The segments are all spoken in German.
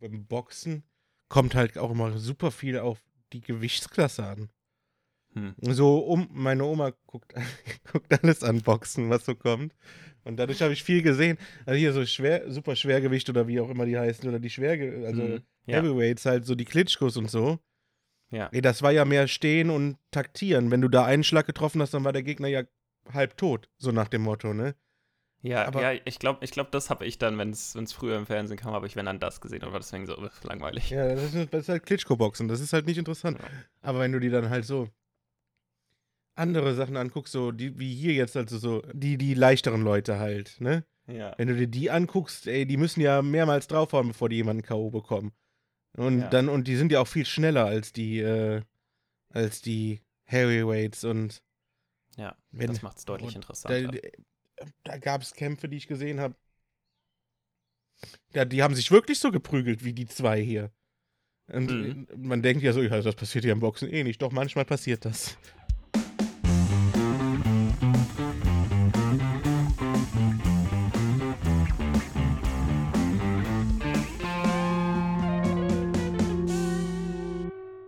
beim Boxen kommt halt auch immer super viel auf die Gewichtsklasse an. Hm. So, um, meine Oma guckt, guckt alles an Boxen, was so kommt. Und dadurch habe ich viel gesehen. Also hier so schwer, super Schwergewicht oder wie auch immer die heißen, oder die Schwerge, also Hm. Ja. Heavyweights, halt so die Klitschkos und so. Ja. Ey, das war ja mehr stehen und taktieren. Wenn du da einen Schlag getroffen hast, dann war der Gegner ja halb tot, so nach dem Motto, ne? Ja, Aber- ja, ich glaube, ich glaub, das habe ich dann, wenn es früher im Fernsehen kam, habe ich wenn dann das gesehen und war deswegen so langweilig. Ja, das ist, das ist halt Klitschko-Boxen, das ist halt nicht interessant. Ja. Aber wenn du dir dann halt so andere Sachen anguckst, so die, wie hier jetzt, also so die, die leichteren Leute halt, ne? Ja. Wenn du dir die anguckst, ey, die müssen ja mehrmals draufhauen, bevor die jemanden K.O. bekommen. Und Ja. dann, und die sind ja auch viel schneller als die, äh, als die Heavyweights und Ja, wenn, das macht es deutlich interessanter. da, da gab es Kämpfe, die ich gesehen habe. Ja, die haben sich wirklich so geprügelt wie die zwei hier. Und Mhm. man denkt ja so, ja, das passiert ja im Boxen eh nicht. Doch manchmal passiert das.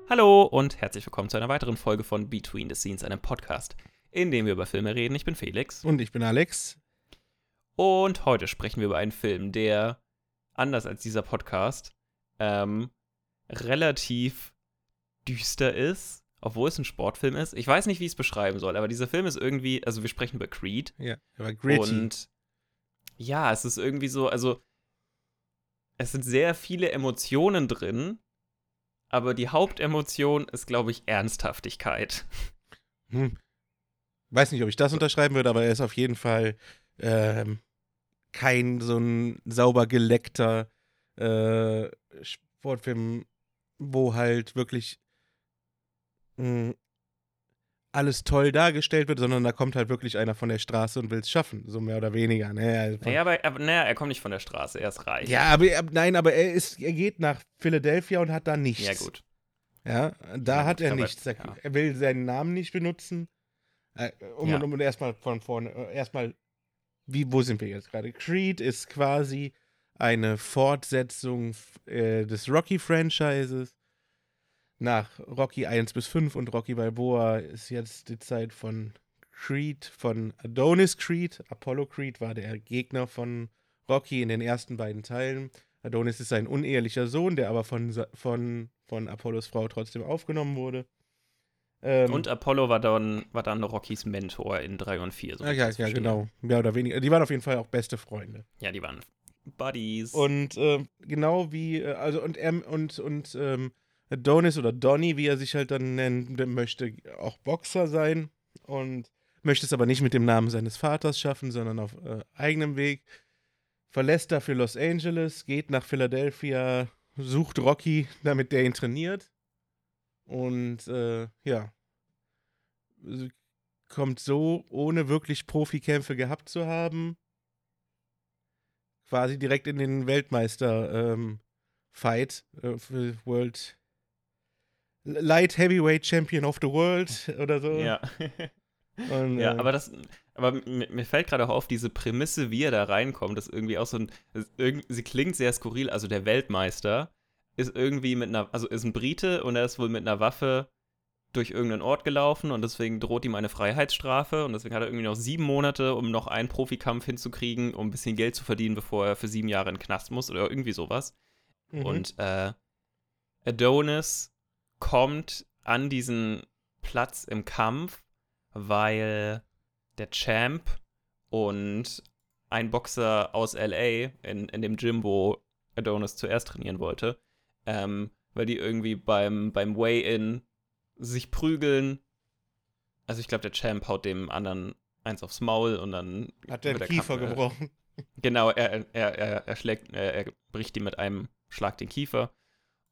Hallo und herzlich willkommen zu einer weiteren Folge von Between the Scenes, einem Podcast, in dem wir über Filme reden. Ich bin Felix Und ich bin Alex. und heute sprechen wir über einen Film, der, anders als dieser Podcast, ähm, relativ düster ist, obwohl es ein Sportfilm ist. Ich weiß nicht, wie ich es beschreiben soll, aber dieser Film ist irgendwie, also wir sprechen über Creed Ja, aber gritty. und ja, es ist irgendwie so, also es sind sehr viele Emotionen drin, aber die Hauptemotion ist, glaube ich, Ernsthaftigkeit. Hm. Weiß nicht, ob ich das unterschreiben würde, aber er ist auf jeden Fall ähm, kein so ein sauber geleckter äh, Sportfilm, wo halt wirklich mh, alles toll dargestellt wird, sondern da kommt halt wirklich einer von der Straße und will es schaffen, so mehr oder weniger. Ne? Also Naja, aber, aber naja, er kommt nicht von der Straße, er ist reich. ja, aber er, nein, aber er ist, er geht nach Philadelphia und hat da nichts. Ja, gut. Ja, da Ja, hat er nichts. Er, ja. er will seinen Namen nicht benutzen. Äh, um, Ja. um, um erstmal von vorne, äh, erstmal, wie, wo sind wir jetzt gerade? Creed ist quasi eine Fortsetzung äh, des Rocky-Franchises. Nach Rocky 1 bis 5 und Rocky Balboa ist jetzt die Zeit von Creed, von Adonis Creed. Apollo Creed war der Gegner von Rocky in den ersten beiden Teilen. Adonis ist sein unehelicher Sohn, der aber von, von, von Apollos Frau trotzdem aufgenommen wurde. Ähm, Und Apollo war dann, war dann Rockys Mentor in 3 und 4. So ja, ja, ja, genau. Mehr oder weniger. Die waren auf jeden Fall auch beste Freunde. Ja, die waren Buddies. Und äh, genau wie, äh, also und er und, und ähm, Adonis oder Donny, wie er sich halt dann nennt, möchte auch Boxer sein und möchte es aber nicht mit dem Namen seines Vaters schaffen, sondern auf äh, eigenem Weg. Verlässt dafür Los Angeles, geht nach Philadelphia, sucht Rocky, damit der ihn trainiert. Und äh, ja, kommt so, ohne wirklich Profikämpfe gehabt zu haben, quasi direkt in den Weltmeister-Fight äh, für World Light Heavyweight Champion of the World oder so. ja. Und, ja, äh, aber das, aber mir, fällt gerade auch auf, diese Prämisse, wie er da reinkommt, ist irgendwie auch so ein, sie klingt sehr skurril, also der Weltmeister ist irgendwie mit einer, also ist ein Brite und er ist wohl mit einer Waffe durch irgendeinen Ort gelaufen und deswegen droht ihm eine Freiheitsstrafe und deswegen hat er irgendwie noch sieben Monate, um noch einen Profikampf hinzukriegen, um ein bisschen Geld zu verdienen, bevor er für sieben Jahre in den Knast muss oder irgendwie sowas. mhm. Und äh, Adonis kommt an diesen Platz im Kampf, weil der Champ und ein Boxer aus LA in, in dem Gym, wo Adonis zuerst trainieren wollte, ähm, weil die irgendwie beim, beim Weigh-In sich prügeln. Also ich glaube, der Champ haut dem anderen eins aufs Maul und dann hat der den Kiefer Kampf- äh, gebrochen. Genau, er, er, er, er schlägt, er, er bricht ihm mit einem Schlag den Kiefer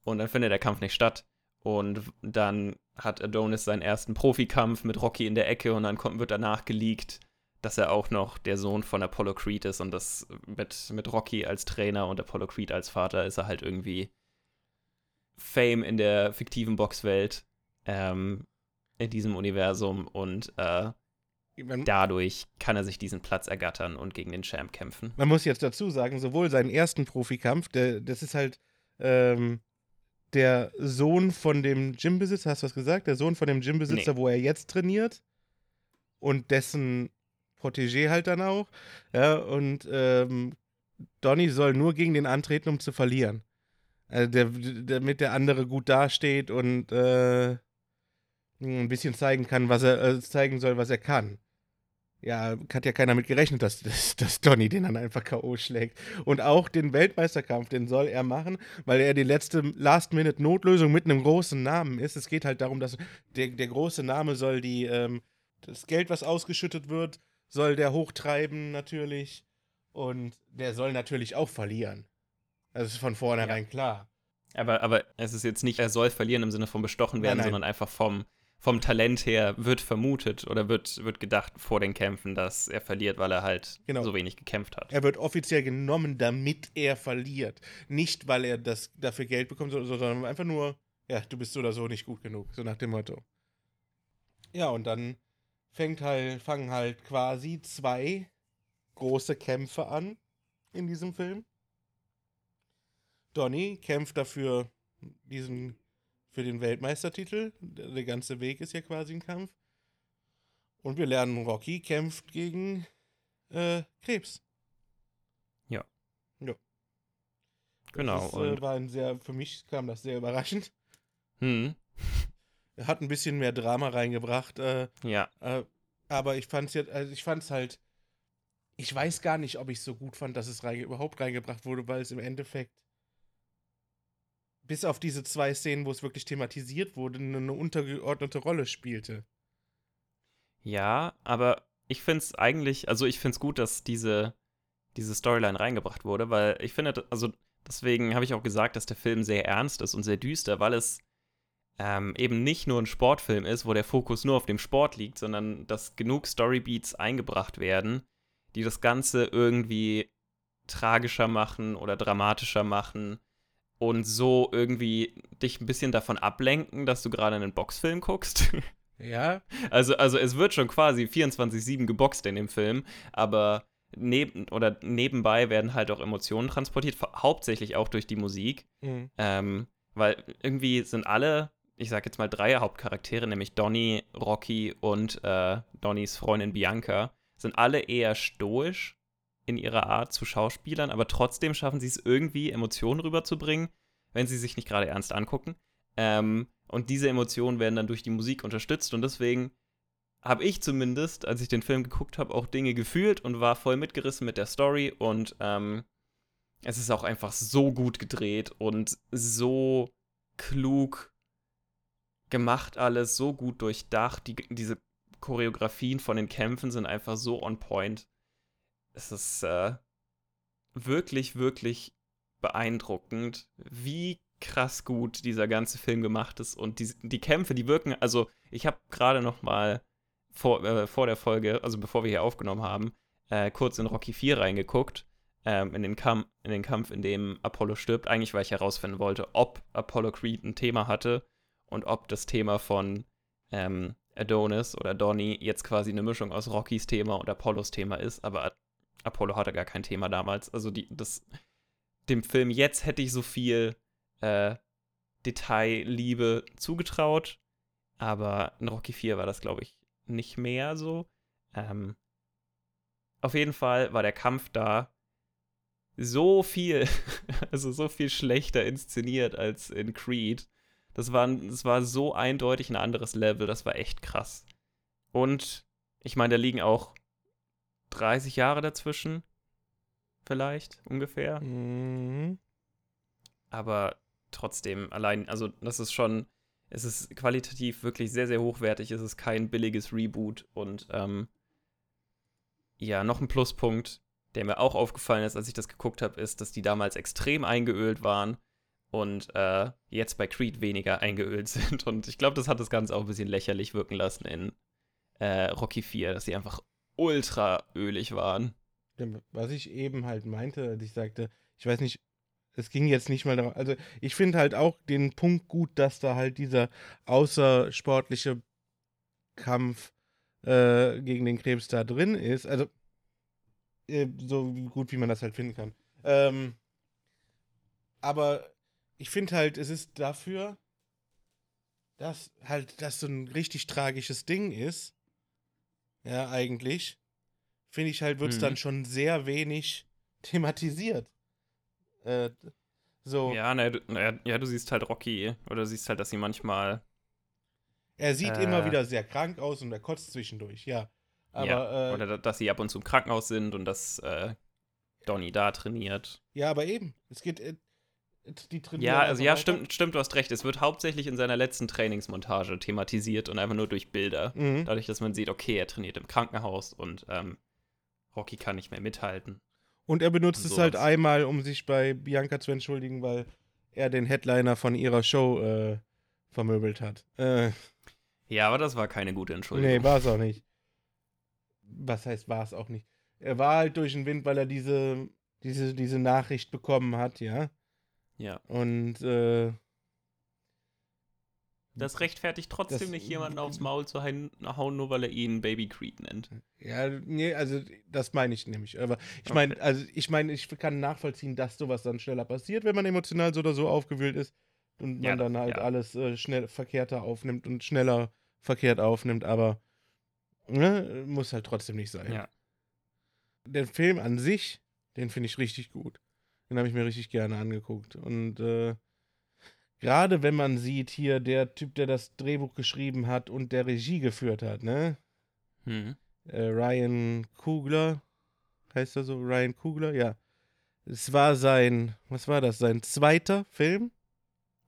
und dann findet der Kampf nicht statt. Und dann hat Adonis seinen ersten Profikampf mit Rocky in der Ecke und dann kommt, wird danach geleakt, dass er auch noch der Sohn von Apollo Creed ist und das mit, mit Rocky als Trainer und Apollo Creed als Vater ist er halt irgendwie Fame in der fiktiven Boxwelt ähm, in diesem Universum und äh, dadurch kann er sich diesen Platz ergattern und gegen den Champ kämpfen. man muss jetzt dazu sagen, sowohl seinen ersten Profikampf, der, das ist halt ähm, der Sohn von dem Gymbesitzer, hast du was gesagt? Der Sohn von dem Gymbesitzer, Nee. wo er jetzt trainiert und dessen Protégé halt dann auch. Ja, und ähm, Donny soll nur gegen den antreten, um zu verlieren. Also der, damit der andere gut dasteht und äh, ein bisschen zeigen kann, was er äh, zeigen soll, was er kann. Ja, hat ja keiner mit gerechnet, dass, dass, dass Donny den dann einfach K.O. schlägt. Und auch den Weltmeisterkampf, den soll er machen, weil er die letzte Last-Minute-Notlösung mit einem großen Namen ist. Es geht halt darum, dass der, der große Name soll die, ähm, das Geld, was ausgeschüttet wird, soll der hochtreiben natürlich. Und der soll natürlich auch verlieren. Das ist von vornherein klar. Aber, aber es ist jetzt nicht, er soll verlieren im Sinne von bestochen werden, Nein, nein. sondern einfach vom, vom Talent her wird vermutet oder wird, wird gedacht vor den Kämpfen, dass er verliert, weil er halt Genau. so wenig gekämpft hat. Er wird offiziell genommen, damit er verliert. Nicht, weil er das dafür Geld bekommt, so- sondern einfach nur, ja, du bist so oder so nicht gut genug, so nach dem Motto. Ja, und dann fängt halt, fangen halt quasi zwei große Kämpfe an in diesem Film. Donny kämpft dafür diesen für den Weltmeistertitel. Der, ganze Weg ist ja quasi ein Kampf. Und wir lernen, Rocky kämpft gegen äh, Krebs. Genau. Das äh, und, war ein sehr, für mich kam das sehr überraschend. hm, Er hat ein bisschen mehr Drama reingebracht, äh, ja. äh, aber ich fand's jetzt, also ich fand's halt, ich weiß gar nicht, ob ich es so gut fand, dass es reinge überhaupt reingebracht wurde, weil es im Endeffekt bis auf diese zwei Szenen, wo es wirklich thematisiert wurde, eine, untergeordnete Rolle spielte. Ja, aber ich finde es eigentlich, also ich finde es gut, dass diese, diese Storyline reingebracht wurde, weil ich finde, also deswegen habe ich auch gesagt, dass der Film sehr ernst ist und sehr düster, weil es ähm, eben nicht nur ein Sportfilm ist, wo der Fokus nur auf dem Sport liegt, sondern dass genug Storybeats eingebracht werden, die das Ganze irgendwie tragischer machen oder dramatischer machen und so irgendwie dich ein bisschen davon ablenken, dass du gerade einen Boxfilm guckst. Ja, Also, also es wird schon quasi 24-7 geboxt in dem Film, aber neben oder nebenbei werden halt auch Emotionen transportiert, hauptsächlich auch durch die Musik. mhm. Ähm, weil irgendwie sind alle, ich sag jetzt mal drei Hauptcharaktere, nämlich Donny, Rocky und äh, Donnys Freundin Bianca, sind alle eher stoisch in ihrer Art zu Schauspielern, aber trotzdem schaffen sie es irgendwie, Emotionen rüberzubringen, wenn sie sich nicht gerade ernst angucken. Ähm, und diese Emotionen werden dann durch die Musik unterstützt und deswegen habe ich zumindest, als ich den Film geguckt habe, auch Dinge gefühlt und war voll mitgerissen mit der Story und ähm, es ist auch einfach so gut gedreht und so klug gemacht alles, so gut durchdacht. Die, diese Choreografien von den Kämpfen sind einfach so on point. Es ist äh, wirklich, wirklich beeindruckend, wie krass gut dieser ganze Film gemacht ist und die, die Kämpfe, die wirken, also ich habe gerade noch mal vor, äh, vor der Folge, also bevor wir hier aufgenommen haben, äh, kurz in Rocky 4 reingeguckt, ähm, in, den Kampf, in den Kampf, in dem Apollo stirbt, eigentlich weil ich herausfinden wollte, ob Apollo Creed ein Thema hatte und ob das Thema von ähm, Adonis oder Donny jetzt quasi eine Mischung aus Rockys Thema und Apollos Thema ist, aber Apollo hatte gar kein Thema damals. Also die, das, dem Film jetzt hätte ich so viel äh, Detailliebe zugetraut, aber in Rocky 4 war das, glaube ich, nicht mehr so. Ähm, auf jeden Fall war der Kampf da so viel, also so viel schlechter inszeniert als in Creed. Das war, das war so eindeutig ein anderes Level, das war echt krass. Und ich meine, da liegen auch 30 Jahre dazwischen, vielleicht ungefähr. Mhm. Aber trotzdem, allein, also das ist schon, es ist qualitativ wirklich sehr, sehr hochwertig. Es ist kein billiges Reboot und ähm, ja, noch ein Pluspunkt, der mir auch aufgefallen ist, als ich das geguckt habe, ist, dass die damals extrem eingeölt waren und äh, jetzt bei Creed weniger eingeölt sind. Und ich glaube, das hat das Ganze auch ein bisschen lächerlich wirken lassen in äh, Rocky 4, dass sie einfach ultra ölig waren. Was ich eben halt meinte, als ich sagte, ich weiß nicht, es ging jetzt nicht mal darum, also ich finde halt auch den Punkt gut, dass da halt dieser außersportliche Kampf äh, gegen den Krebs da drin ist. Also äh, so gut, wie man das halt finden kann. Ähm, aber ich finde halt, es ist dafür, dass halt das so ein richtig tragisches Ding ist, ja, eigentlich, finde ich halt, wird es Mhm. dann schon sehr wenig thematisiert. Äh, so, Ja, naja, du, naja, ja, du siehst halt Rocky oder siehst halt, dass sie manchmal. er sieht äh, immer wieder sehr krank aus und er kotzt zwischendurch, ja. Aber, ja, äh, oder da- dass sie ab und zu im Krankenhaus sind und dass äh, Donny da trainiert. ja, aber eben, es geht, äh, die trainieren Ja, also ja, stimmt, stimmt, du hast recht. Es wird hauptsächlich in seiner letzten Trainingsmontage thematisiert und einfach nur durch Bilder. Mhm. Dadurch, dass man sieht, okay, er trainiert im Krankenhaus und ähm, Rocky kann nicht mehr mithalten. Und er benutzt Und es halt einmal, um sich bei Bianca zu entschuldigen, weil er den Headliner von ihrer Show äh, vermöbelt hat. Äh, Ja, aber das war keine gute Entschuldigung. nee, war es auch nicht. Was heißt, war es auch nicht? Er war halt durch den Wind, weil er diese, diese, diese Nachricht bekommen hat, ja. Ja. Und äh, Das rechtfertigt trotzdem Das- nicht, jemanden aufs Maul zu hauen, nur weil er ihn Baby Creed nennt. ja, nee, also das meine ich nämlich. Aber ich Okay. meine, also ich meine, ich kann nachvollziehen, dass sowas dann schneller passiert, wenn man emotional so oder so aufgewühlt ist und man Ja, dann halt ja. alles äh, schnell verkehrter aufnimmt und schneller verkehrt aufnimmt, aber ne, muss halt trotzdem nicht sein. Ja. Der Film an sich, den finde ich richtig gut. Den habe ich mir richtig gerne angeguckt. Und äh, gerade wenn man sieht, hier der Typ, der das Drehbuch geschrieben hat und der Regie geführt hat, ne? Hm. äh, Ryan Kugler, heißt er so? Ryan Kugler, ja. Es war sein, was war das? Sein zweiter Film.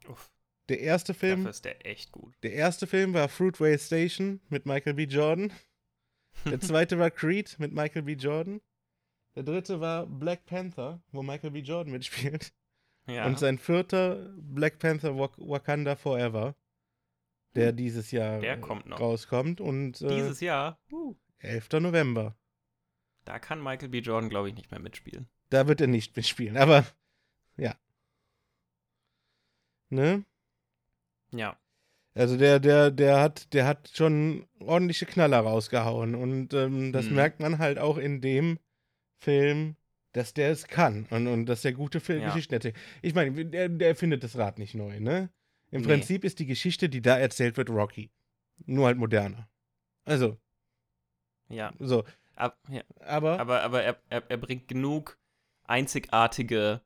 Uff, Der erste Film, dafür ist der echt gut. der erste Film war Fruitway Station mit Michael B. Jordan. Der zweite war Creed mit Michael B. Jordan. Der dritte war Black Panther, wo Michael B. Jordan mitspielt. ja. Und sein vierter Black Panther Wak Wakanda Forever, der dieses Jahr Der kommt noch. rauskommt. Und äh, Dieses Jahr, uh, 11. November. da kann Michael B. Jordan, glaube ich, nicht mehr mitspielen. Da wird er nicht mitspielen, aber ja. Ne? Ja. Also der, der, der hat, der hat schon ordentliche Knaller rausgehauen. Und ähm, das Mhm. merkt man halt auch in dem Film, dass der es kann und, und dass der gute Film Ja. Geschichten erzählt. Ich meine, der, der findet das Rad nicht neu, ne? Im Nee. Prinzip ist die Geschichte, die da erzählt wird, Rocky. Nur halt moderner. Also, Ja. so. Ab, ja. Aber, Aber, aber er, er, er bringt genug einzigartige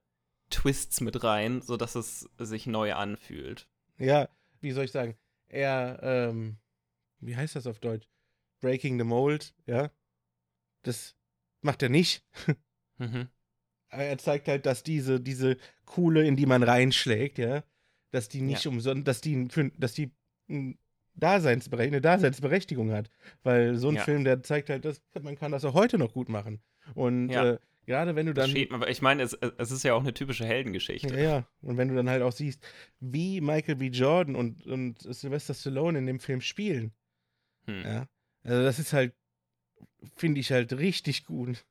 Twists mit rein, sodass es sich neu anfühlt. Ja, wie soll ich sagen? Er, ähm, wie heißt das auf Deutsch? Breaking the Mold, ja. Das macht er nicht. Mhm. Aber er zeigt halt, dass diese, diese Kuhle, in die man reinschlägt, ja, dass die nicht Ja. umsonst, dass die, für, dass die ein Daseinsbere eine Daseinsberechtigung hat. Weil so ein Ja. Film, der zeigt halt, dass man kann das auch heute noch gut machen. Und Ja. äh, gerade wenn du dann. steht, aber ich meine, es, es ist ja auch eine typische Heldengeschichte. Ja, ja. Und wenn du dann halt auch siehst, wie Michael B. Jordan und, und Sylvester Stallone in dem Film spielen, Hm. ja. Also das ist halt, finde ich halt richtig gut.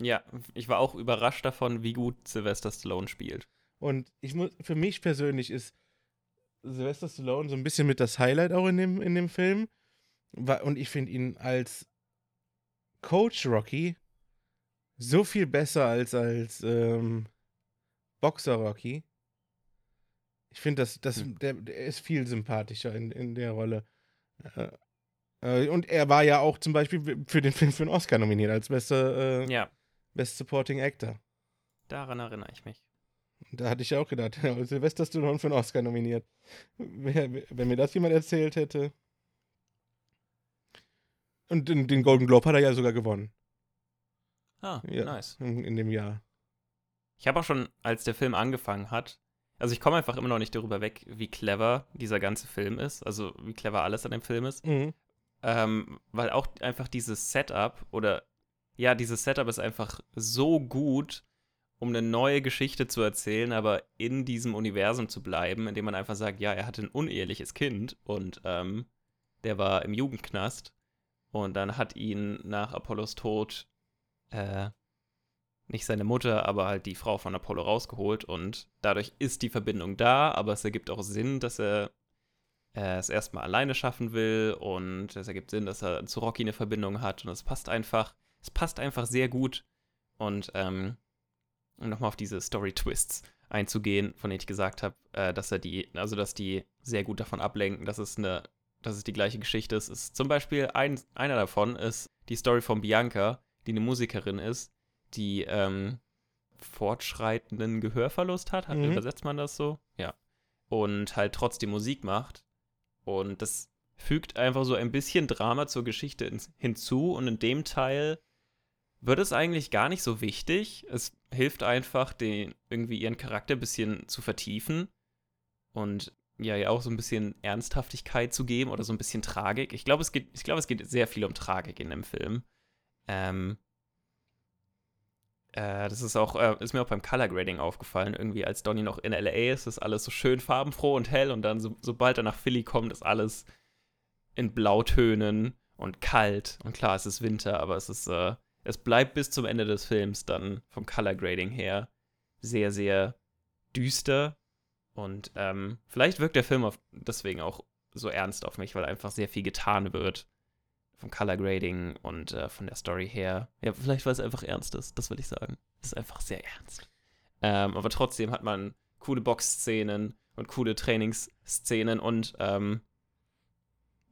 Ja, ich war auch überrascht davon, wie gut Sylvester Stallone spielt. Und ich muss, für mich persönlich ist Sylvester Stallone so ein bisschen mit das Highlight auch in dem, in dem Film. Und ich finde ihn als Coach Rocky so viel besser als als ähm, Boxer Rocky. Ich finde, das, das, Hm. der, der ist viel sympathischer in, in der Rolle. Äh, und er war ja auch zum Beispiel für den Film für einen Oscar nominiert als bester äh, Ja, Best Supporting Actor. daran erinnere ich mich. Da hatte ich ja auch gedacht, Sylvester Stallone für einen Oscar nominiert. Wenn mir das jemand erzählt hätte. Und den, den Golden Globe hat er ja sogar gewonnen. Ah, Ja, nice. in, in dem Jahr. Ich habe auch schon, als der Film angefangen hat, also ich komme einfach immer noch nicht darüber weg, wie clever dieser ganze Film ist, also wie clever alles an dem Film ist. Mhm. Ähm, weil auch einfach dieses Setup oder ja, dieses Setup ist einfach so gut, um eine neue Geschichte zu erzählen, aber in diesem Universum zu bleiben, indem man einfach sagt, ja, er hatte ein uneheliches Kind und ähm, der war im Jugendknast und dann hat ihn nach Apollos Tod äh, nicht seine Mutter, aber halt die Frau von Apollo rausgeholt und dadurch ist die Verbindung da, aber es ergibt auch Sinn, dass er äh, es erstmal alleine schaffen will und es ergibt Sinn, dass er zu Rocky eine Verbindung hat und es passt einfach, es passt einfach sehr gut und ähm, um nochmal auf diese Story-Twists einzugehen, von denen ich gesagt habe, äh, dass er die, also dass die sehr gut davon ablenken, dass es eine, dass es die gleiche Geschichte ist. ist zum Beispiel ein, einer davon ist die Story von Bianca, die eine Musikerin ist, die ähm, fortschreitenden Gehörverlust hat. hat mhm. Übersetzt man das so? Ja. Und halt trotzdem Musik macht. Und das fügt einfach so ein bisschen Drama zur Geschichte hinzu. Und in dem Teil wird es eigentlich gar nicht so wichtig. Es hilft einfach, den, irgendwie ihren Charakter ein bisschen zu vertiefen. Und ja, ja auch so ein bisschen Ernsthaftigkeit zu geben oder so ein bisschen Tragik. Ich glaube, es geht, ich glaube, es geht sehr viel um Tragik in dem Film. Ähm, äh, das ist auch, äh, ist mir auch beim Color Grading aufgefallen. Irgendwie, als Donny noch in LA ist, ist alles so schön farbenfroh und hell und dann, so, sobald er nach Philly kommt, ist alles in Blautönen und kalt. Und klar, es ist Winter, aber es ist, äh, es bleibt bis zum Ende des Films dann vom Color Grading her sehr, sehr düster. Und ähm, vielleicht wirkt der Film auf, deswegen auch so ernst auf mich, weil einfach sehr viel getan wird vom Color Grading und äh, von der Story her. Ja, vielleicht weil es einfach ernst ist, das würde ich sagen. Es ist einfach sehr ernst. Ähm, aber trotzdem hat man coole Boxszenen und coole Trainingsszenen und ähm,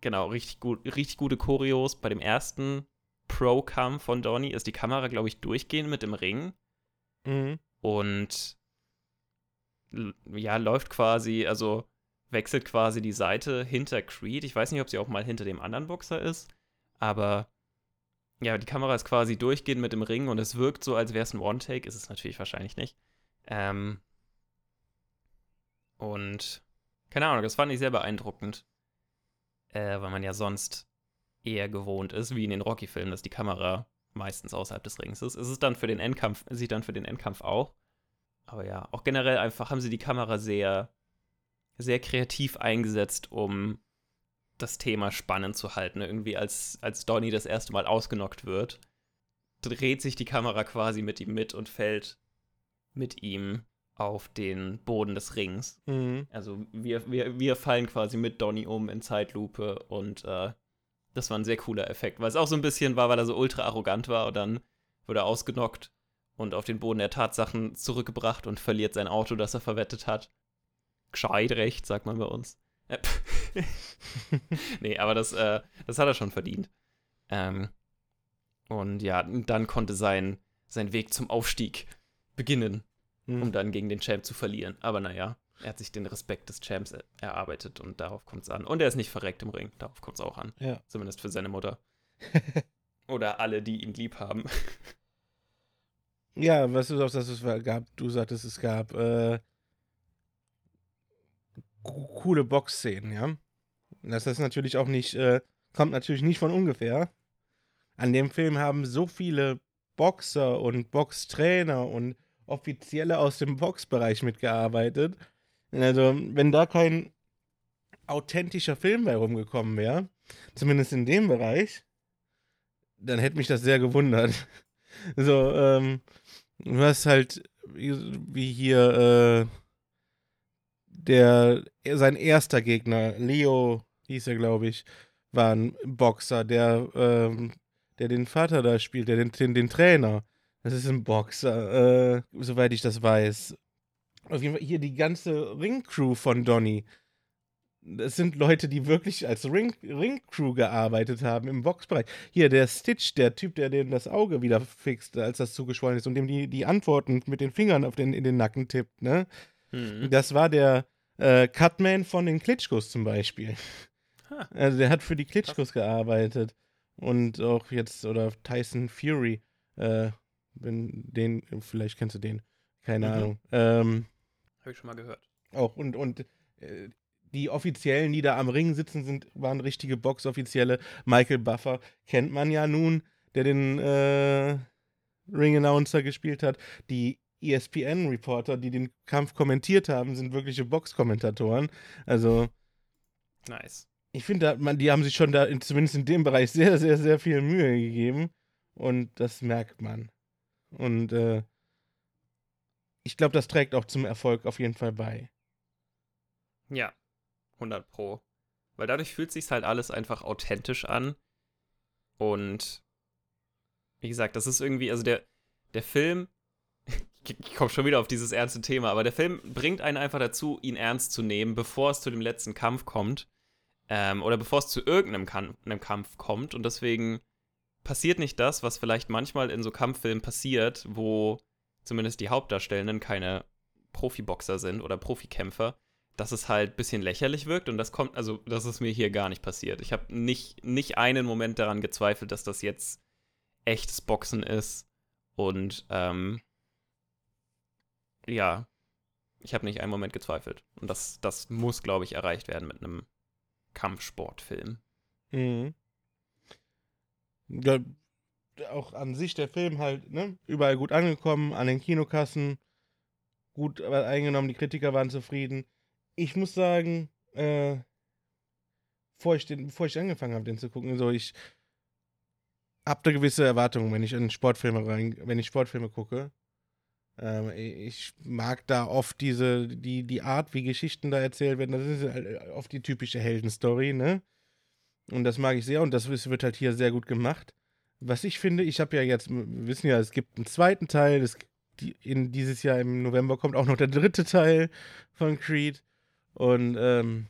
genau, richtig, gut, richtig gute Choreos. Bei dem ersten Pro-Kampf von Donny ist die Kamera, glaube ich, durchgehend mit dem Ring. Mhm. Und ja, läuft quasi, also wechselt quasi die Seite hinter Creed. Ich weiß nicht, ob sie auch mal hinter dem anderen Boxer ist. Aber ja, die Kamera ist quasi durchgehend mit dem Ring und es wirkt so, als wäre es ein One-Take. Ist es natürlich wahrscheinlich nicht. Ähm und keine Ahnung, das fand ich sehr beeindruckend. Äh, weil man ja sonst eher gewohnt ist, wie in den Rocky-Filmen, dass die Kamera meistens außerhalb des Rings ist. Ist es dann für den Endkampf, sieht dann für den Endkampf auch. Aber ja, auch generell einfach haben sie die Kamera sehr, sehr kreativ eingesetzt, um das Thema spannend zu halten. Irgendwie als, als Donny das erste Mal ausgenockt wird, dreht sich die Kamera quasi mit ihm mit und fällt mit ihm auf den Boden des Rings. Mhm. Also wir, wir, wir fallen quasi mit Donny um in Zeitlupe und äh, das war ein sehr cooler Effekt, weil es auch so ein bisschen war, weil er so ultra arrogant war und dann wurde er ausgenockt und auf den Boden der Tatsachen zurückgebracht und verliert sein Auto, das er verwettet hat. Gescheit recht, sagt man bei uns. Nee, aber das, äh, das hat er schon verdient. Ähm, und ja, dann konnte sein, sein Weg zum Aufstieg beginnen, mhm. um dann gegen den Champ zu verlieren. Aber naja, er hat sich den Respekt des Champs er erarbeitet und darauf kommt es an. Und er ist nicht verreckt im Ring, darauf kommt es auch an. Ja. Zumindest für seine Mutter. Oder alle, die ihn lieb haben. Ja, was du sagst, dass es gab, du sagtest, es gab äh, coole Boxszenen, ja. Das ist natürlich auch nicht, äh, kommt natürlich nicht von ungefähr. An dem Film haben so viele Boxer und Boxtrainer und Offizielle aus dem Boxbereich mitgearbeitet. Also, wenn da kein authentischer Film bei rumgekommen wäre, zumindest in dem Bereich, dann hätte mich das sehr gewundert. So, ähm, du hast halt wie hier äh, der sein erster Gegner, Leo hieß er, glaube ich, war ein Boxer, der, ähm, der den Vater da spielt, der den, den, den Trainer. Das ist ein Boxer, äh, soweit ich das weiß. Auf jeden Fall hier die ganze Ringcrew von Donny. Das sind Leute, die wirklich als Ring, Ringcrew gearbeitet haben im Boxbereich. Hier, der Stitch, der Typ, der dem das Auge wieder fixt, als das zugeschwollen ist und dem die, die Antworten mit den Fingern auf den, in den Nacken tippt, ne? Mhm. Das war der äh, Cutman von den Klitschkos zum Beispiel. Ha. Also der hat für die Klitschkos gearbeitet. Und auch jetzt, oder Tyson Fury, äh, wenn den, vielleicht kennst du den, keine mhm. Ahnung. Ähm, Habe ich schon mal gehört. Auch, und, und äh, die Offiziellen, die da am Ring sitzen, sind, waren richtige Box-Offizielle. Michael Buffer kennt man ja nun, der den äh, Ring-Announcer gespielt hat. Die ESPN-Reporter, die den Kampf kommentiert haben, sind wirkliche Box-Kommentatoren. Also. Nice. Ich finde, die haben sich schon da, in, zumindest in dem Bereich, sehr, sehr, sehr viel Mühe gegeben. Und das merkt man. Und äh, ich glaube, das trägt auch zum Erfolg auf jeden Fall bei. Ja, 100 Pro. Weil dadurch fühlt sich halt alles einfach authentisch an. Und wie gesagt, das ist irgendwie, also der, der Film ich, komme schon wieder auf dieses ernste Thema, aber der Film bringt einen einfach dazu, ihn ernst zu nehmen, bevor es zu dem letzten Kampf kommt. Ähm, oder bevor es zu irgendeinem Kam Kampf kommt. Und deswegen passiert nicht das, was vielleicht manchmal in so Kampffilmen passiert, wo zumindest die Hauptdarstellenden keine Profiboxer sind oder Profikämpfer, dass es halt ein bisschen lächerlich wirkt und das kommt, also das ist mir hier gar nicht passiert. Ich habe nicht, nicht einen Moment daran gezweifelt, dass das jetzt echtes Boxen ist und ähm, ja, ich habe nicht einen Moment gezweifelt. Und das, das muss, glaube ich, erreicht werden mit einem Kampfsportfilm. Mhm. Ja, auch an sich der Film halt, ne, überall gut angekommen, an den Kinokassen gut eingenommen, die Kritiker waren zufrieden. Ich muss sagen, äh, bevor ich, den, bevor ich angefangen habe, den zu gucken, so ich habe da gewisse Erwartungen, wenn ich in Sportfilme rein, wenn ich Sportfilme gucke. Ähm, ich mag da oft diese, die, die Art, wie Geschichten da erzählt werden. Das ist halt oft die typische Heldenstory, ne? Und das mag ich sehr und das wird halt hier sehr gut gemacht. Was ich finde, ich habe ja jetzt, wir wissen ja, es gibt einen zweiten Teil, es, die, in dieses Jahr im November kommt auch noch der dritte Teil von Creed. Und ähm,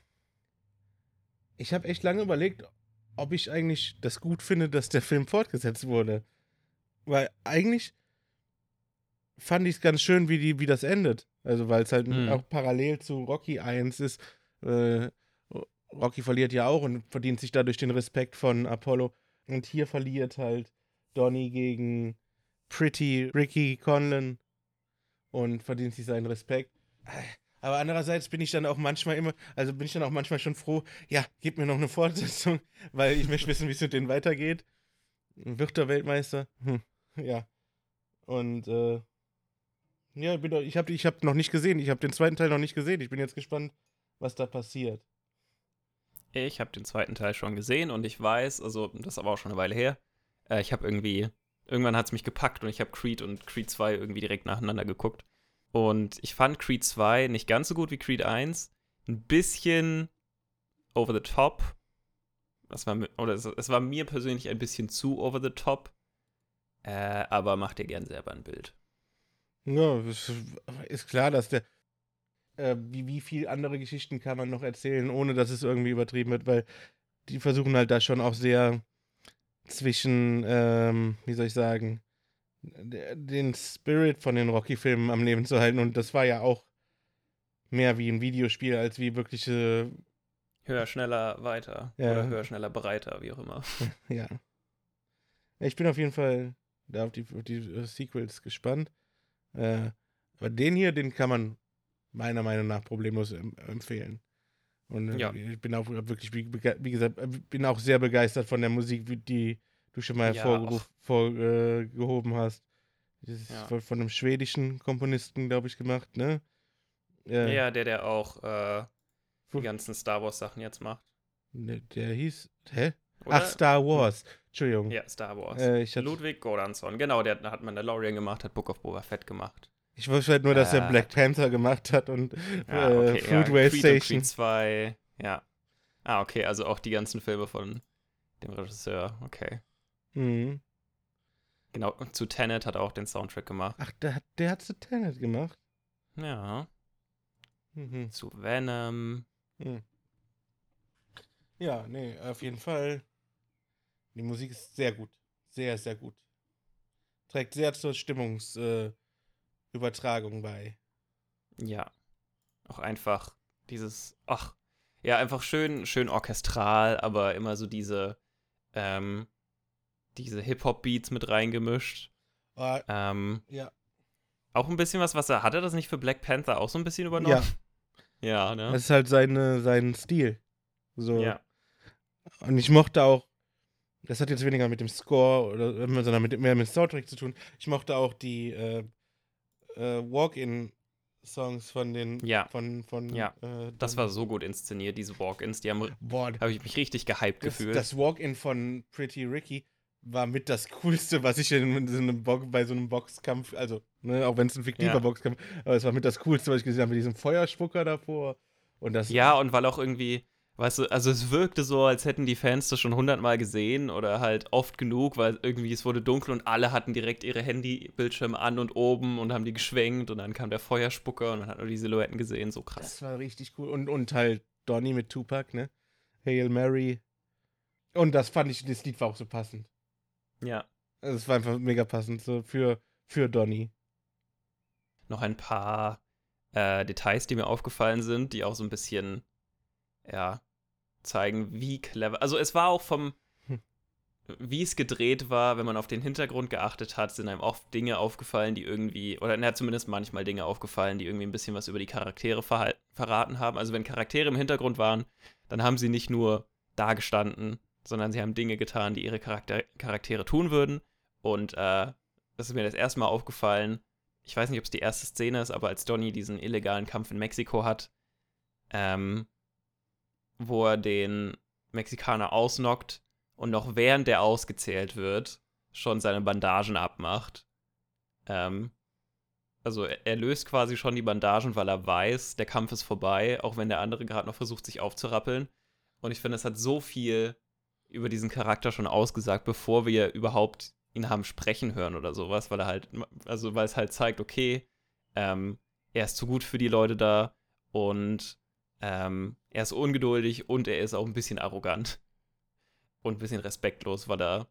ich habe echt lange überlegt, ob ich eigentlich das gut finde, dass der Film fortgesetzt wurde. Weil eigentlich fand ich es ganz schön, wie, die, wie das endet. Also, weil es halt mhm. auch parallel zu Rocky 1 ist. Äh, Rocky verliert ja auch und verdient sich dadurch den Respekt von Apollo. Und hier verliert halt Donny gegen Pretty Ricky Conlon und verdient sich seinen Respekt. Aber andererseits bin ich dann auch manchmal immer, also bin ich dann auch manchmal schon froh, ja, gib mir noch eine Fortsetzung, weil ich möchte wissen, wie es mit denen weitergeht. Wird der Weltmeister? Hm, ja. Und äh, ja, bin, ich habe ich hab noch nicht gesehen. Ich habe den zweiten Teil noch nicht gesehen. Ich bin jetzt gespannt, was da passiert. Ich habe den zweiten Teil schon gesehen und ich weiß, also das ist aber auch schon eine Weile her. Äh, ich habe irgendwie, irgendwann hat es mich gepackt und ich habe Creed und Creed 2 irgendwie direkt nacheinander geguckt. Und ich fand Creed 2 nicht ganz so gut wie Creed 1. Ein bisschen over the top. Das war, oder es, es war mir persönlich ein bisschen zu over the top. Äh, aber mach dir gern selber ein Bild. Ja, ist klar, dass der. Äh, wie, wie viel andere Geschichten kann man noch erzählen, ohne dass es irgendwie übertrieben wird, weil die versuchen halt da schon auch sehr zwischen, ähm, wie soll ich sagen, den Spirit von den Rocky-Filmen am Leben zu halten. Und das war ja auch mehr wie ein Videospiel als wie wirkliche. Höher, schneller, weiter. Ja. Oder höher, schneller, breiter, wie auch immer. ja. Ich bin auf jeden Fall da auf die, auf die Sequels gespannt. Äh, aber den hier, den kann man meiner Meinung nach problemlos empfehlen. Und äh, ja. ich bin auch wirklich, wie, gesagt, äh, bin auch sehr begeistert von der Musik, die du schon mal hervorgehoben äh, hast. Das ist ja. von, von, einem schwedischen Komponisten, glaube ich, gemacht, ne? Äh, ja, der, der auch äh, die ganzen Star Wars Sachen jetzt macht. Ne, der hieß, hä? Oder? Ach, Star Wars. Entschuldigung. Ja, Star Wars. Äh, Ludwig Goransson. Genau, der hat Mandalorian gemacht, hat Book of Boba Fett gemacht. Ich wusste halt nur, dass äh, er Black Panther gemacht hat und ja, okay, äh, Foodway ja, Station. Creed 2, ja. Ah, okay, also auch die ganzen Filme von dem Regisseur, okay. Mhm. Genau, zu Tenet hat er auch den Soundtrack gemacht. Ach, der, hat, der hat zu Tenet gemacht? Ja. Mhm. Zu Venom. Mhm. Ja, nee, auf jeden Fall. Die Musik ist sehr gut. Sehr, sehr gut. Trägt sehr zur Stimmungsübertragung äh, bei. Ja. Auch einfach dieses, ach, ja, einfach schön, schön orchestral, aber immer so diese, ähm, diese Hip-Hop-Beats mit reingemischt. Uh, ähm, ja. Auch ein bisschen was, was er hatte, das nicht für Black Panther auch so ein bisschen übernommen? Ja. ja, ne? Das ist halt seine, sein Stil. So. Ja. Und ich mochte auch, das hat jetzt weniger mit dem Score oder sondern mit, mehr mit Soundtrack zu tun. Ich mochte auch die äh, äh, Walk-in Songs von den ja von von ja äh, das war so gut inszeniert diese Walk-ins die haben habe ich mich richtig gehypt das, gefühlt das Walk-in von Pretty Ricky war mit das Coolste, was ich in so einem Bo bei so einem Boxkampf, also, ne, auch wenn es ein fiktiver ja. Boxkampf, aber es war mit das Coolste, was ich gesehen habe, mit diesem Feuerspucker davor. Und das ja, und weil auch irgendwie, Weißt du, also es wirkte so, als hätten die Fans das schon hundertmal gesehen oder halt oft genug, weil irgendwie es wurde dunkel und alle hatten direkt ihre Handybildschirme an und oben und haben die geschwenkt und dann kam der Feuerspucker und man hat nur die Silhouetten gesehen, so krass. Das war richtig cool. Und, und halt Donny mit Tupac, ne? Hail Mary. Und das fand ich, das Lied war auch so passend. Ja. Also es war einfach mega passend so für, für Donny. Noch ein paar äh, Details, die mir aufgefallen sind, die auch so ein bisschen, ja, zeigen, wie clever. Also es war auch vom, Hm. wie es gedreht war, wenn man auf den Hintergrund geachtet hat, sind einem oft Dinge aufgefallen, die irgendwie, oder na, zumindest manchmal Dinge aufgefallen, die irgendwie ein bisschen was über die Charaktere verraten haben. Also wenn Charaktere im Hintergrund waren, dann haben sie nicht nur da gestanden, sondern sie haben Dinge getan, die ihre Charakter Charaktere tun würden. Und äh, das ist mir das erste Mal aufgefallen. Ich weiß nicht, ob es die erste Szene ist, aber als Donny diesen illegalen Kampf in Mexiko hat, ähm, wo er den Mexikaner ausnockt und noch während der ausgezählt wird, schon seine Bandagen abmacht. Ähm, also er, löst quasi schon die Bandagen, weil er weiß, der Kampf ist vorbei, auch wenn der andere gerade noch versucht, sich aufzurappeln. Und ich finde, es hat so viel über diesen Charakter schon ausgesagt, bevor wir überhaupt ihn haben sprechen hören oder sowas, weil er halt, also weil es halt zeigt, okay, ähm, er ist zu gut für die Leute da und ähm, er ist ungeduldig und er ist auch ein bisschen arrogant und ein bisschen respektlos, weil er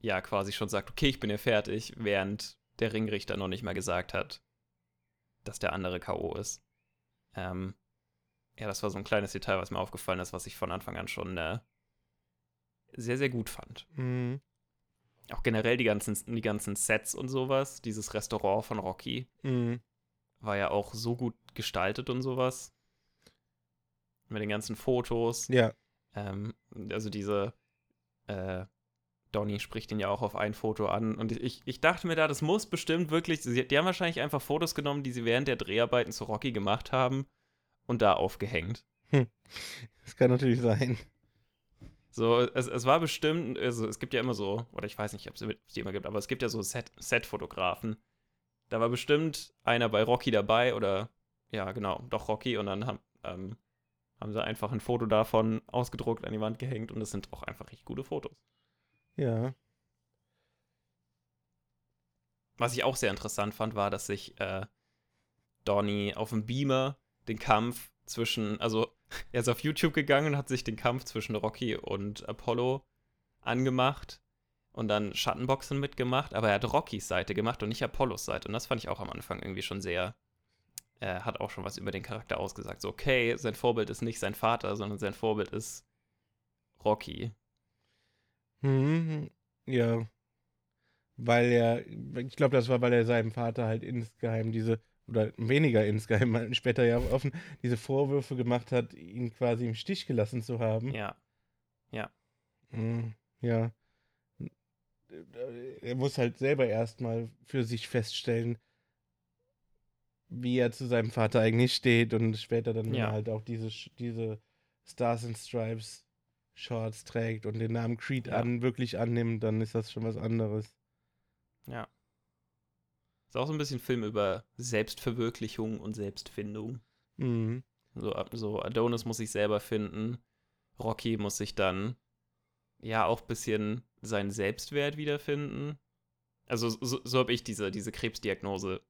ja quasi schon sagt, okay, ich bin ja fertig, während der Ringrichter noch nicht mal gesagt hat, dass der andere K.O. ist. Ähm, ja, das war so ein kleines Detail, was mir aufgefallen ist, was ich von Anfang an schon äh, sehr, sehr gut fand. Mhm. Auch generell die ganzen, die ganzen Sets und sowas, dieses Restaurant von Rocky, Mhm. war ja auch so gut gestaltet und sowas. Mit den ganzen Fotos. Ja. Ähm, also diese, äh, Donny spricht ihn ja auch auf ein Foto an. Und ich, ich dachte mir da, das muss bestimmt wirklich, sie, die haben wahrscheinlich einfach Fotos genommen, die sie während der Dreharbeiten zu Rocky gemacht haben und da aufgehängt. Das kann natürlich sein. So, es, es war bestimmt, also es gibt ja immer so, oder ich weiß nicht, ob es die immer gibt, aber es gibt ja so Set- Set-Fotografen. Da war bestimmt einer bei Rocky dabei oder, ja, genau, doch Rocky und dann haben, ähm, haben sie einfach ein Foto davon ausgedruckt, an die Wand gehängt und es sind auch einfach richtig gute Fotos. Ja. Was ich auch sehr interessant fand, war, dass sich äh, Donny auf dem Beamer den Kampf zwischen, also er ist auf YouTube gegangen und hat sich den Kampf zwischen Rocky und Apollo angemacht und dann Schattenboxen mitgemacht, aber er hat Rockys Seite gemacht und nicht Apollos Seite. Und das fand ich auch am Anfang irgendwie schon sehr, äh, hat auch schon was über den Charakter ausgesagt. So, okay, sein Vorbild ist nicht sein Vater, sondern sein Vorbild ist Rocky. Mhm. Ja. Weil er, ich glaube, das war, weil er seinem Vater halt insgeheim diese, oder weniger insgeheim, später ja offen, diese Vorwürfe gemacht hat, ihn quasi im Stich gelassen zu haben. Ja. Mhm. Ja. Er muss halt selber erstmal für sich feststellen, wie er zu seinem Vater eigentlich steht und später dann Ja. halt auch diese, diese Stars and Stripes Shorts trägt und den Namen Creed Ja. an, wirklich annimmt, dann ist das schon was anderes. Ja. Ist auch so ein bisschen Film über Selbstverwirklichung und Selbstfindung. Mhm. So, so Adonis muss sich selber finden. Rocky muss sich dann ja auch ein bisschen seinen Selbstwert wiederfinden. Also so, so habe ich diese, diese Krebsdiagnose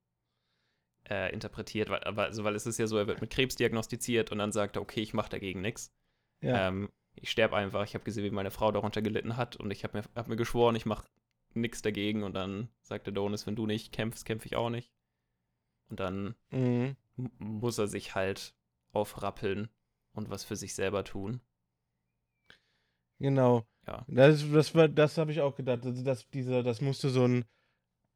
äh, interpretiert, weil, also, weil es ist ja so, er wird mit Krebs diagnostiziert und dann sagt er, okay, ich mache dagegen nichts. Ja. Ähm, ich sterbe einfach. Ich habe gesehen, wie meine Frau darunter gelitten hat und ich habe mir, hab mir geschworen, ich mache nichts dagegen. Und dann sagt Adonis, wenn du nicht kämpfst, kämpfe ich auch nicht. Und dann Mhm. muss er sich halt aufrappeln und was für sich selber tun. Genau. Ja. Das, das war, das habe ich auch gedacht. Also das, dieser, das musste so ein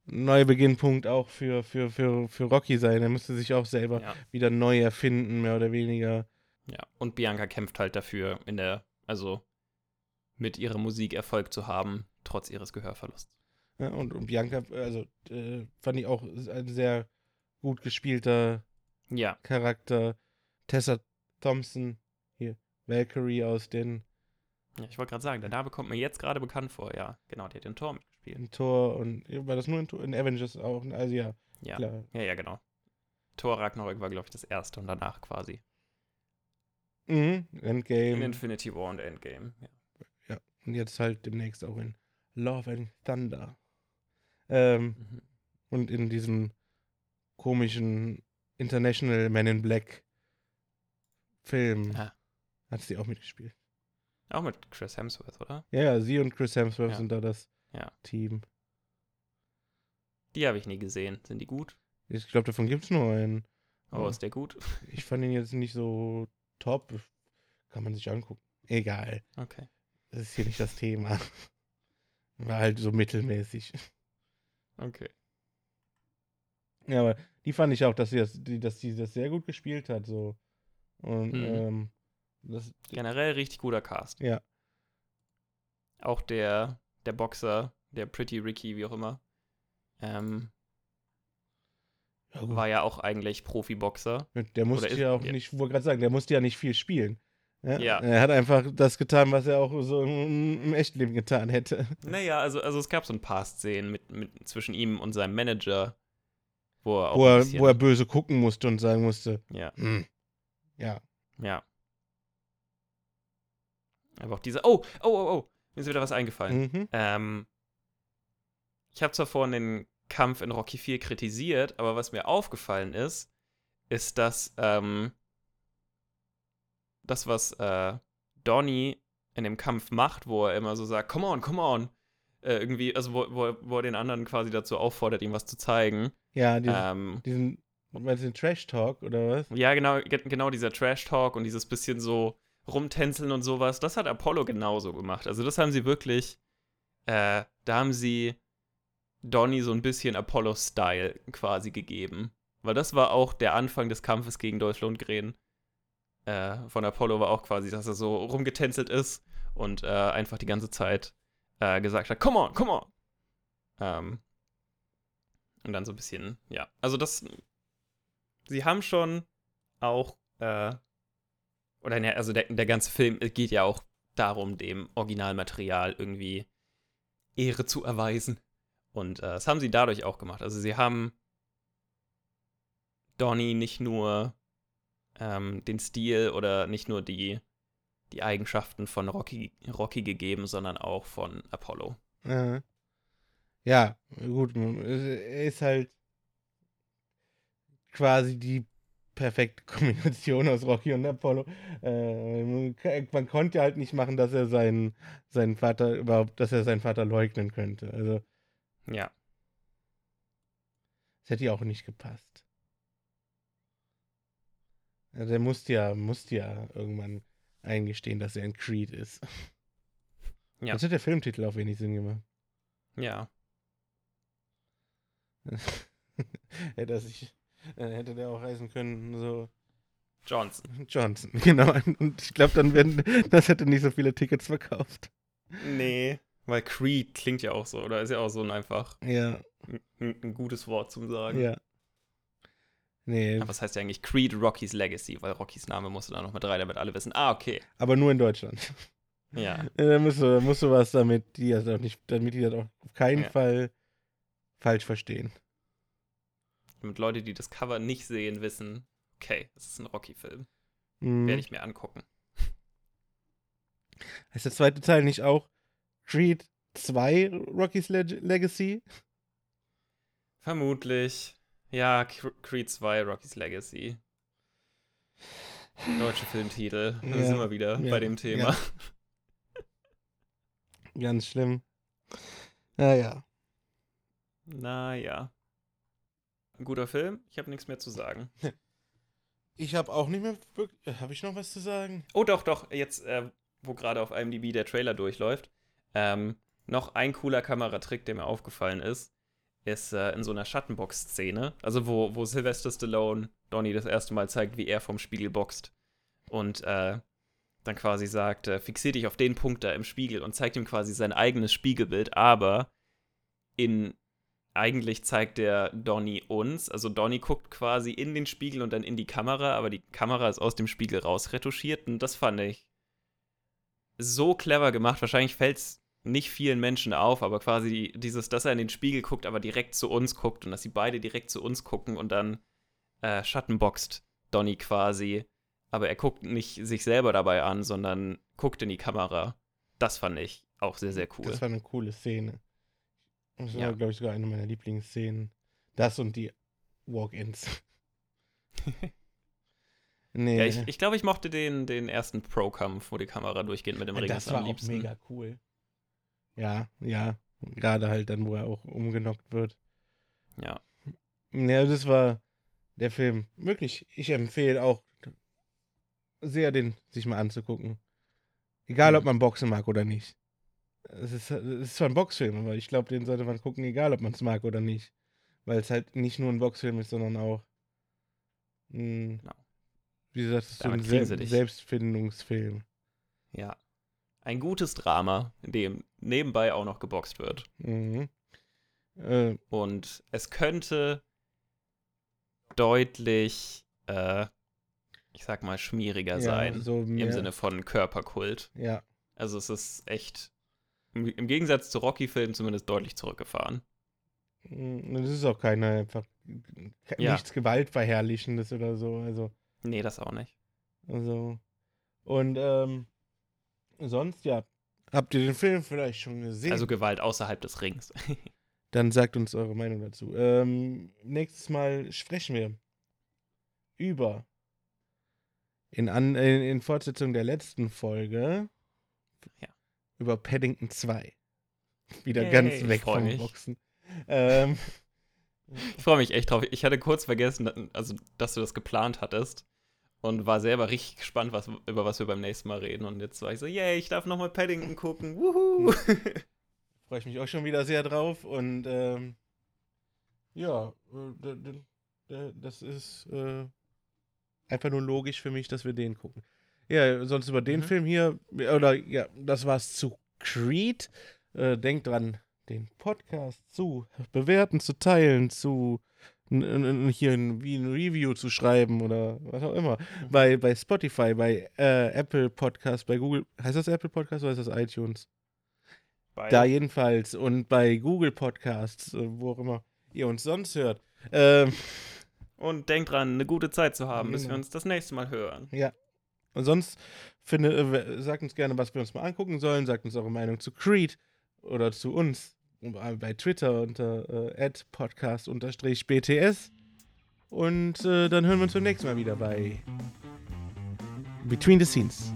Neubeginnpunkt auch für, für, für, für Rocky sein. Er musste sich auch selber Ja. wieder neu erfinden, mehr oder weniger. ja. Und Bianca kämpft halt dafür, in der, also mit ihrer Musik Erfolg zu haben, trotz ihres Gehörverlusts. Ja, und, und Bianca, also äh, fand ich auch ein sehr gut gespielter Ja, Charakter. Tessa Thompson, hier, Valkyrie aus den ja ich wollte gerade sagen, der Name kommt mir jetzt gerade bekannt vor. Ja, genau, die hat den Tor mitgespielt. In Thor und war das nur in, in Avengers auch? Also ja, Ja, klar. ja, ja, genau. Thor Ragnarök war, glaube ich, das erste und danach quasi. Mhm. In Endgame. Infinity War und Endgame. Ja. Ja. Und jetzt halt demnächst auch in Love and Thunder. Ähm, Mhm. und in diesem komischen International Men in Black Film Ah. hat sie auch mitgespielt. Auch mit Chris Hemsworth, oder? Ja, ja, sie und Chris Hemsworth Ja. sind da das Ja. Team. Die habe ich nie gesehen. Sind die gut? Ich glaube, davon gibt es nur einen. Oh, Ja. ist der gut? Ich fand ihn jetzt nicht so top. Kann man sich angucken. Egal. Okay. Das ist hier nicht das Thema. War halt so mittelmäßig. Okay. Ja, aber die fand ich auch, dass sie das, die, dass sie das sehr gut gespielt hat. So. Und Mhm. ähm, das, Generell richtig guter Cast. ja. Auch der, der Boxer, der Pretty Ricky, wie auch immer, ähm, war ja auch eigentlich Profiboxer. Der musste ist- ja auch ja. nicht, ich wollte gerade sagen, der musste ja nicht viel spielen. Ja? Ja. Er hat einfach das getan, was er auch so im, im Echtleben getan hätte. Naja, also, also es gab so ein paar Szenen mit, mit, zwischen ihm und seinem Manager, wo er auch Wo er, wo er böse gucken musste und sagen musste, ja, hm, ja, ja. Aber auch diese, oh, oh, oh, oh, mir ist wieder was eingefallen. mhm. Ähm, ich habe zwar vorhin den Kampf in Rocky 4 kritisiert, aber was mir aufgefallen ist, ist, dass ähm, das, was äh, Donnie in dem Kampf macht, wo er immer so sagt, come on, come on, äh, irgendwie, also wo, wo, er- wo er den anderen quasi dazu auffordert, ihm was zu zeigen. ja, diesen, Ähm, diesen, meinst du den Trash-Talk oder was? ja, genau, ge- genau dieser Trash-Talk und dieses bisschen so rumtänzeln und sowas, das hat Apollo genauso gemacht. Also das haben sie wirklich, äh, da haben sie Donnie so ein bisschen Apollo-Style quasi gegeben. Weil das war auch der Anfang des Kampfes gegen Dolph Lundgren. Äh, von Apollo war auch quasi, dass er so rumgetänzelt ist und äh, einfach die ganze Zeit äh, gesagt hat, come on, come on. Ähm, und dann so ein bisschen, ja. Also das, sie haben schon auch, äh, oder ne, also der, der ganze Film geht ja auch darum, dem Originalmaterial irgendwie Ehre zu erweisen. Und äh, das haben sie dadurch auch gemacht. Also sie haben Donnie nicht nur ähm, den Stil oder nicht nur die, die Eigenschaften von Rocky, Rocky gegeben, sondern auch von Apollo. Ja. Ja, gut, er ist halt quasi die perfekte Kombination aus Rocky und Apollo. Äh, man konnte halt nicht machen, dass er seinen, seinen Vater überhaupt, dass er seinen Vater leugnen könnte. Also, Ja. es hätte ja auch nicht gepasst. Also, der musste ja, musste ja irgendwann eingestehen, dass er ein Creed ist. Ja. Jetzt hat der Filmtitel auch wenig Sinn gemacht. Ja. hätte er sich, äh, hätte der auch heißen können, so Johnson. Johnson, genau. Und ich glaube, dann werden, das hätte nicht so viele Tickets verkauft. Nee. Weil Creed klingt ja auch so, oder ist ja auch so ein einfach Ja, ein, ein gutes Wort zum Sagen. ja. Nee, Aber was heißt ja eigentlich Creed Rocky's Legacy? Weil Rockys Name musste da noch mit rein, damit alle wissen, ah, okay. aber nur in Deutschland. Ja. Da musst du, musst du was damit, die das auch nicht, damit die das auch auf keinen Ja. Fall falsch verstehen. Damit Leute, die das Cover nicht sehen, wissen, okay, das ist ein Rocky-Film. Mhm. Werde ich mir angucken. Heißt der zweite Teil nicht auch Creed 2 Rocky's Leg Legacy? Vermutlich. Ja, Cre- Creed 2, Rocky's Legacy. Deutsche Filmtitel. Da Ja, sind wir wieder ja, bei dem Thema. Ganz schlimm. Naja. Naja. Ein guter Film. Ich habe nichts mehr zu sagen. Ich habe auch nicht mehr wirklich. Habe ich noch was zu sagen? Oh, doch, doch. Jetzt, äh, wo gerade auf IMDb der Trailer durchläuft. Ähm, noch ein cooler Kameratrick, der mir aufgefallen ist, ist äh, in so einer Schattenbox-Szene. Also, wo, wo Sylvester Stallone Donnie das erste Mal zeigt, wie er vom Spiegel boxt. Und äh, dann quasi sagt, äh, fixier dich auf den Punkt da im Spiegel und zeigt ihm quasi sein eigenes Spiegelbild, aber in eigentlich zeigt der Donny uns, also Donny guckt quasi in den Spiegel und dann in die Kamera, aber die Kamera ist aus dem Spiegel rausretuschiert und das fand ich so clever gemacht. Wahrscheinlich fällt es nicht vielen Menschen auf, aber quasi dieses, dass er in den Spiegel guckt, aber direkt zu uns guckt und dass sie beide direkt zu uns gucken und dann äh, Schattenboxt Donny quasi aber er guckt nicht sich selber dabei an, sondern guckt in die Kamera. Das fand ich auch sehr, sehr cool. Das war eine coole Szene. Das war, Ja. glaube ich, sogar eine meiner Lieblingsszenen. Das und die Walk-Ins. nee. ja, ich, ich glaube, ich mochte den, den ersten Pro-Kampf, wo die Kamera durchgeht mit dem Ring. das am war auch liebsten. mega cool. Ja, ja. Gerade halt dann, wo er auch umgenockt wird. Ja. Ja, das war der Film. Wirklich, ich empfehle auch sehr, den sich mal anzugucken. Egal, ob Mhm. man Boxen mag oder nicht. Es ist, es ist zwar ein Boxfilm, aber ich glaube, den sollte man gucken, egal, ob man es mag oder nicht. Weil es halt nicht nur ein Boxfilm ist, sondern auch ein, Genau. wie gesagt, es ist so ein dich. Selbstfindungsfilm. Ja. Ein gutes Drama, in dem nebenbei auch noch geboxt wird. Mhm. Äh, Und es könnte deutlich, äh, ich sag mal, schmieriger ja, sein. so Im Sinne von Körperkult. Ja, Also es ist echt, im, im Gegensatz zu Rocky-Filmen zumindest deutlich zurückgefahren. Mm, Das ist auch keine einfach Ja. nichts Gewaltverherrlichendes oder so. Also, Nee, das auch nicht. also. Und ähm, sonst, ja. Habt ihr den Film vielleicht schon gesehen? Also Gewalt außerhalb des Rings. Dann sagt uns eure Meinung dazu. Ähm, nächstes Mal sprechen wir über in, an, in, in Fortsetzung der letzten Folge Ja. Über Paddington 2. Wieder Yay, ganz weg vom mich. Boxen. Ähm, Ich freue mich echt drauf. Ich hatte kurz vergessen, also, dass du das geplant hattest. Und war selber richtig gespannt, was, über was wir beim nächsten Mal reden. Und jetzt war ich so, yay, ich darf nochmal Paddington gucken. Wuhu! freue ich mich auch schon wieder sehr drauf und ähm, ja, äh, das ist äh, einfach nur logisch für mich, dass wir den gucken. Ja, sonst über den Mhm. Film hier, oder ja, das war's zu Creed. Äh, denkt dran, den Podcast zu bewerten, zu teilen, zu hier ein, wie ein Review zu schreiben oder was auch immer. Bei, bei Spotify, bei äh, Apple Podcast, bei Google, heißt das Apple Podcast oder heißt das iTunes? Da jedenfalls und bei Google Podcasts, äh, wo auch immer ihr uns sonst hört. Ähm, Und denkt dran, eine gute Zeit zu haben, bis wir Genau. uns das nächste Mal hören. Und sonst finde, äh, sagt uns gerne, was wir uns mal angucken sollen. Sagt uns eure Meinung zu Creed oder zu uns bei Twitter unter äh, podcast-bts. Und äh, dann hören wir uns beim nächsten Mal wieder bei Between the Scenes.